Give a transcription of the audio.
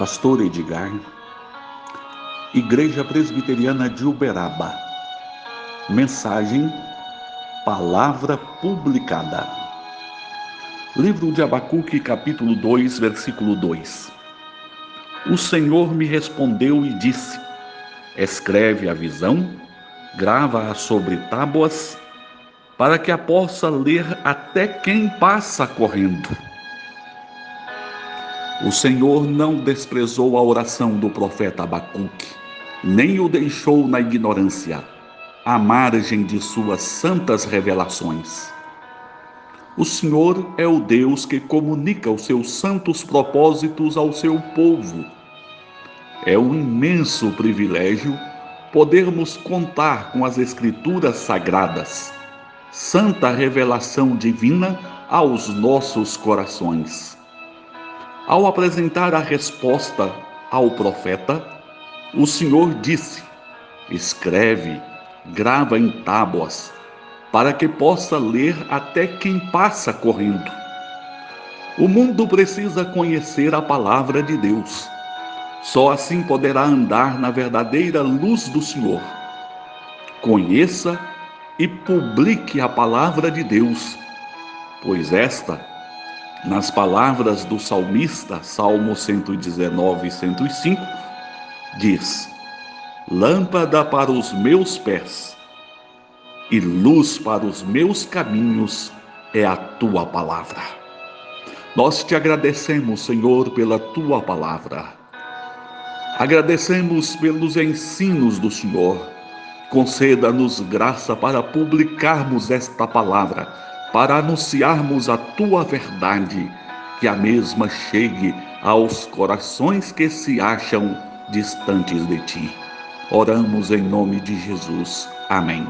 Pastor Edgar, Igreja Presbiteriana de Uberaba. Mensagem Palavra Publicada. Livro de Abacuque, capítulo 2, versículo 2. O Senhor me respondeu e disse: Escreve a visão, grava-a sobre tábuas, para que a possa ler até quem passa correndo. O Senhor não desprezou a oração do profeta Abacuque, nem o deixou na ignorância, à margem de suas santas revelações. O Senhor é o Deus que comunica os seus santos propósitos ao seu povo. É um imenso privilégio podermos contar com as Escrituras sagradas, santa revelação divina aos nossos corações. Ao apresentar a resposta ao profeta, o Senhor disse: Escreve, grava em tábuas, para que possa ler até quem passa correndo. O mundo precisa conhecer a palavra de Deus. Só assim poderá andar na verdadeira luz do Senhor. Conheça e publique a palavra de Deus, pois esta nas palavras do salmista, Salmo 119, 105, diz: Lâmpada para os meus pés e luz para os meus caminhos é a tua palavra. Nós te agradecemos, Senhor, pela tua palavra. Agradecemos pelos ensinos do Senhor. Conceda-nos graça para publicarmos esta palavra para anunciarmos a tua verdade, que a mesma chegue aos corações que se acham distantes de ti. Oramos em nome de Jesus. Amém.